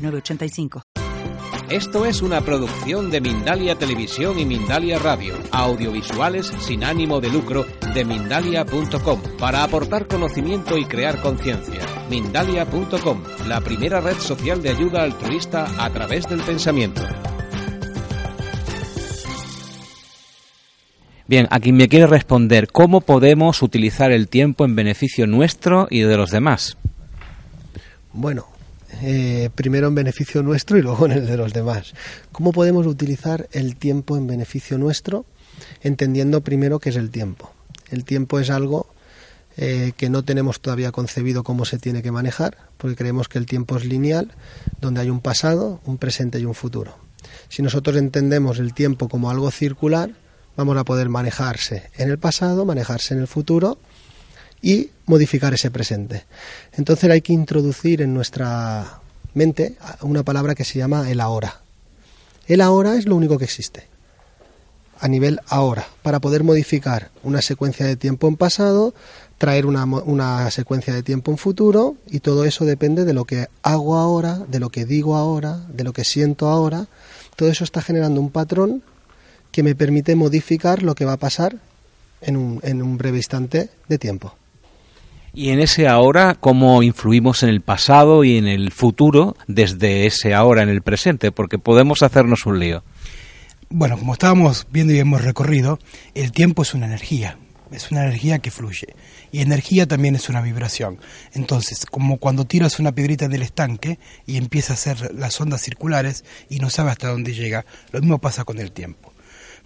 906985. Esto es una producción de Mindalia Televisión y Mindalia Radio, audiovisuales sin ánimo de lucro de mindalia.com, para aportar conocimiento y crear conciencia. Mindalia.com, la primera red social de ayuda altruista a través del pensamiento. Bien, a quien me quiere responder, ¿cómo podemos utilizar el tiempo en beneficio nuestro y de los demás? Bueno, eh, primero en beneficio nuestro y luego en el de los demás. ¿Cómo podemos utilizar el tiempo en beneficio nuestro? Entendiendo primero qué es el tiempo. El tiempo es algo eh, que no tenemos todavía concebido cómo se tiene que manejar, porque creemos que el tiempo es lineal, donde hay un pasado, un presente y un futuro. Si nosotros entendemos el tiempo como algo circular, vamos a poder manejarse en el pasado, manejarse en el futuro y modificar ese presente. Entonces hay que introducir en nuestra mente una palabra que se llama el ahora. El ahora es lo único que existe a nivel ahora, para poder modificar una secuencia de tiempo en pasado, traer una, una, secuencia de tiempo en futuro, y todo eso depende de lo que hago ahora, de lo que digo ahora, de lo que siento ahora. Todo eso está generando un patrón que me permite modificar lo que va a pasar en un, en un breve instante de tiempo. Y en ese ahora, ¿cómo influimos en el pasado y en el futuro desde ese ahora en el presente? Porque podemos hacernos un lío. Bueno, como estábamos viendo y hemos recorrido, el tiempo es una energía, es una energía que fluye. Y energía también es una vibración. Entonces, como cuando tiras una piedrita del estanque y empieza a hacer las ondas circulares y no sabe hasta dónde llega, lo mismo pasa con el tiempo.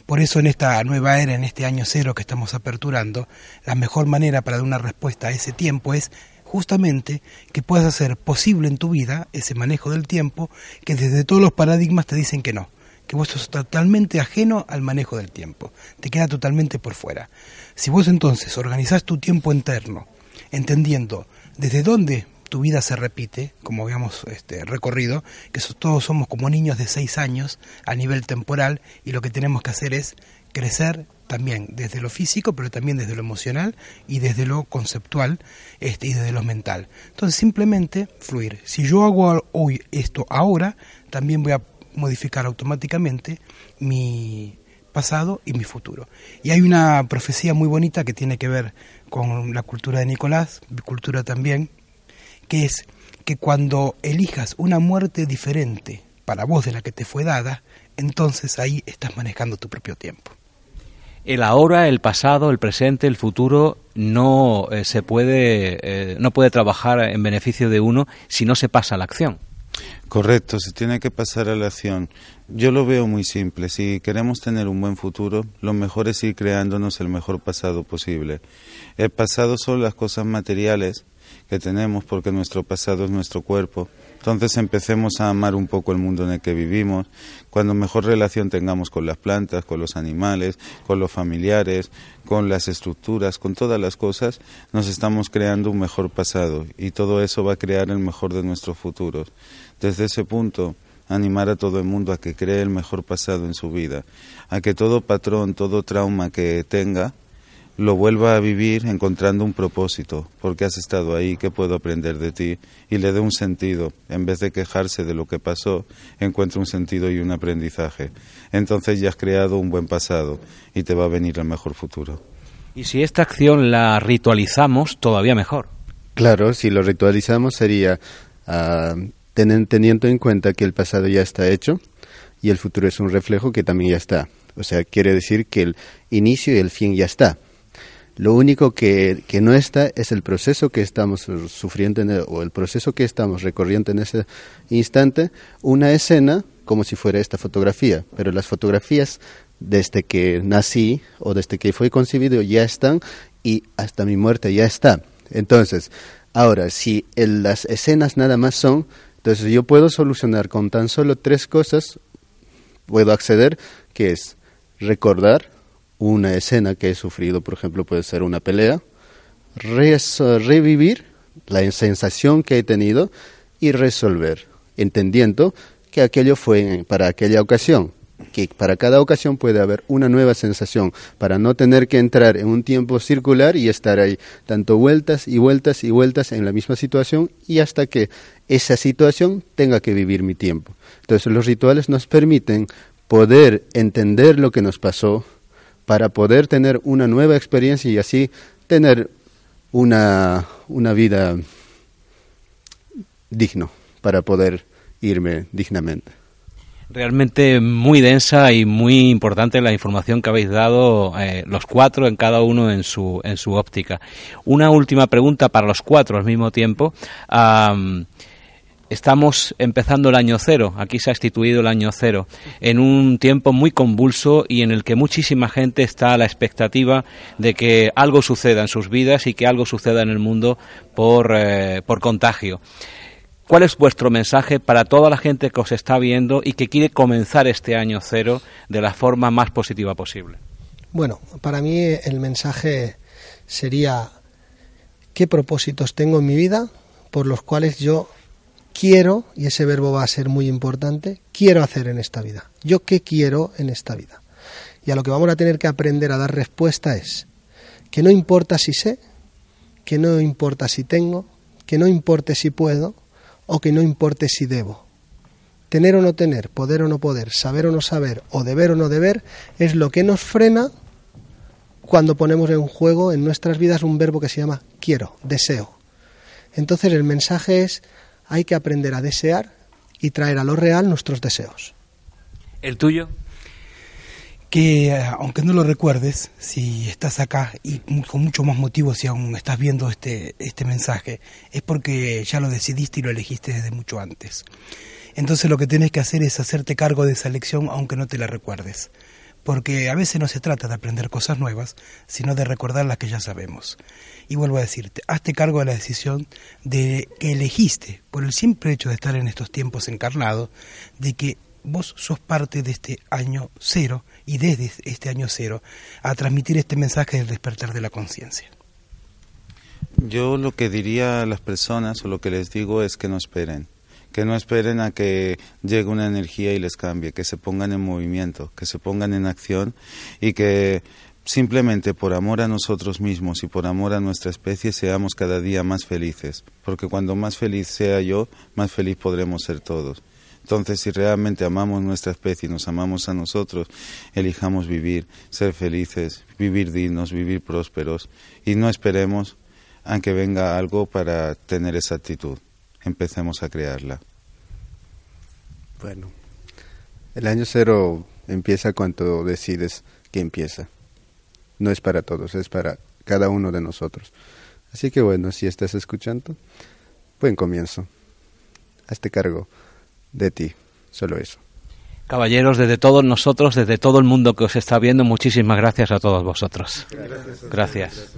Por eso en esta nueva era, en este año cero que estamos aperturando, la mejor manera para dar una respuesta a ese tiempo es justamente que puedas hacer posible en tu vida ese manejo del tiempo que desde todos los paradigmas te dicen que no, que vos sos totalmente ajeno al manejo del tiempo, te queda totalmente por fuera. Si vos entonces organizás tu tiempo interno, entendiendo desde dónde tu vida se repite, como habíamos este, recorrido, que todos somos como niños de seis años a nivel temporal y lo que tenemos que hacer es crecer también desde lo físico, pero también desde lo emocional y desde lo conceptual este, y desde lo mental. Entonces simplemente fluir. Si yo hago hoy esto ahora, también voy a modificar automáticamente mi pasado y mi futuro. Y hay una profecía muy bonita que tiene que ver con la cultura de Nicolás, mi cultura también, que es que cuando elijas una muerte diferente para vos de la que te fue dada, entonces ahí estás manejando tu propio tiempo. El ahora, el pasado, el presente, el futuro no eh, se puede eh, no puede trabajar en beneficio de uno si no se pasa a la acción. Correcto, se tiene que pasar a la acción. Yo lo veo muy simple. Si queremos tener un buen futuro, lo mejor es ir creándonos el mejor pasado posible. El pasado son las cosas materiales tenemos porque nuestro pasado es nuestro cuerpo. Entonces empecemos a amar un poco el mundo en el que vivimos, cuando mejor relación tengamos con las plantas, con los animales, con los familiares, con las estructuras, con todas las cosas, nos estamos creando un mejor pasado y todo eso va a crear el mejor de nuestros futuros. Desde ese punto, animar a todo el mundo a que cree el mejor pasado en su vida, a que todo patrón, todo trauma que tenga, lo vuelva a vivir encontrando un propósito, porque has estado ahí, qué puedo aprender de ti, y le dé un sentido, en vez de quejarse de lo que pasó, encuentra un sentido y un aprendizaje. Entonces ya has creado un buen pasado y te va a venir el mejor futuro. Y si esta acción la ritualizamos, todavía mejor. Claro, si lo ritualizamos sería uh, teniendo en cuenta que el pasado ya está hecho y el futuro es un reflejo que también ya está. O sea, quiere decir que el inicio y el fin ya está lo único que, que, no está es el proceso que estamos sufriendo o el proceso que estamos recorriendo en ese instante, una escena como si fuera esta fotografía, pero las fotografías desde que nací o desde que fue concebido ya están y hasta mi muerte ya está. Entonces, ahora, si las escenas nada más son, Entonces yo puedo solucionar con tan solo tres cosas, puedo acceder, que es recordar una escena que he sufrido, por ejemplo, puede ser una pelea, revivir la sensación que he tenido y resolver, entendiendo que aquello fue para aquella ocasión, que para cada ocasión puede haber una nueva sensación, para no tener que entrar en un tiempo circular y estar ahí tanto vueltas y vueltas y vueltas en la misma situación y hasta que esa situación tenga que vivir mi tiempo. Entonces los rituales nos permiten poder entender lo que nos pasó para poder tener una nueva experiencia y así tener una, una vida digno para poder irme dignamente. Realmente muy densa y muy importante la información que habéis dado eh, los cuatro en cada uno en su, en su óptica. Una última pregunta para los cuatro al mismo tiempo. Estamos empezando el año cero, aquí se ha instituido el año cero, en un tiempo muy convulso y en el que muchísima gente está a la expectativa de que algo suceda en sus vidas y que algo suceda en el mundo por, eh, por contagio. ¿Cuál es vuestro mensaje para toda la gente que os está viendo y que quiere comenzar este año cero de la forma más positiva posible? Bueno, para mí el mensaje sería qué propósitos tengo en mi vida por los cuales yo quiero, y ese verbo va a ser muy importante, quiero hacer en esta vida. Yo qué quiero en esta vida. Y a lo que vamos a tener que aprender a dar respuesta es que no importa si sé, que no importa si tengo, que no importe si puedo o que no importe si debo. Tener o no tener, poder o no poder, saber o no saber o deber o no deber es lo que nos frena cuando ponemos en juego en nuestras vidas un verbo que se llama quiero, deseo. Entonces el mensaje es hay que aprender a desear y traer a lo real nuestros deseos. ¿El tuyo? Que eh, aunque no lo recuerdes, si estás acá y con mucho más motivo si aún estás viendo este, este mensaje, es porque ya lo decidiste y lo elegiste desde mucho antes. Entonces lo que tienes que hacer es hacerte cargo de esa lección aunque no te la recuerdes porque a veces no se trata de aprender cosas nuevas, sino de recordar las que ya sabemos. Y vuelvo a decirte, hazte cargo de la decisión de que elegiste, por el simple hecho de estar en estos tiempos encarnados, de que vos sos parte de este año cero y desde este año cero a transmitir este mensaje del despertar de la conciencia. Yo lo que diría a las personas o lo que les digo es que no esperen que no esperen a que llegue una energía y les cambie, que se pongan en movimiento, que se pongan en acción y que simplemente por amor a nosotros mismos y por amor a nuestra especie seamos cada día más felices, porque cuando más feliz sea yo, más feliz podremos ser todos. Entonces, si realmente amamos nuestra especie y nos amamos a nosotros, elijamos vivir, ser felices, vivir dignos, vivir prósperos y no esperemos a que venga algo para tener esa actitud empecemos a crearla. Bueno, el año cero empieza cuando decides que empieza. No es para todos, es para cada uno de nosotros. Así que bueno, si estás escuchando, buen comienzo. Hazte cargo de ti, solo eso. Caballeros, desde todos nosotros, desde todo el mundo que os está viendo, muchísimas gracias a todos vosotros. gracias.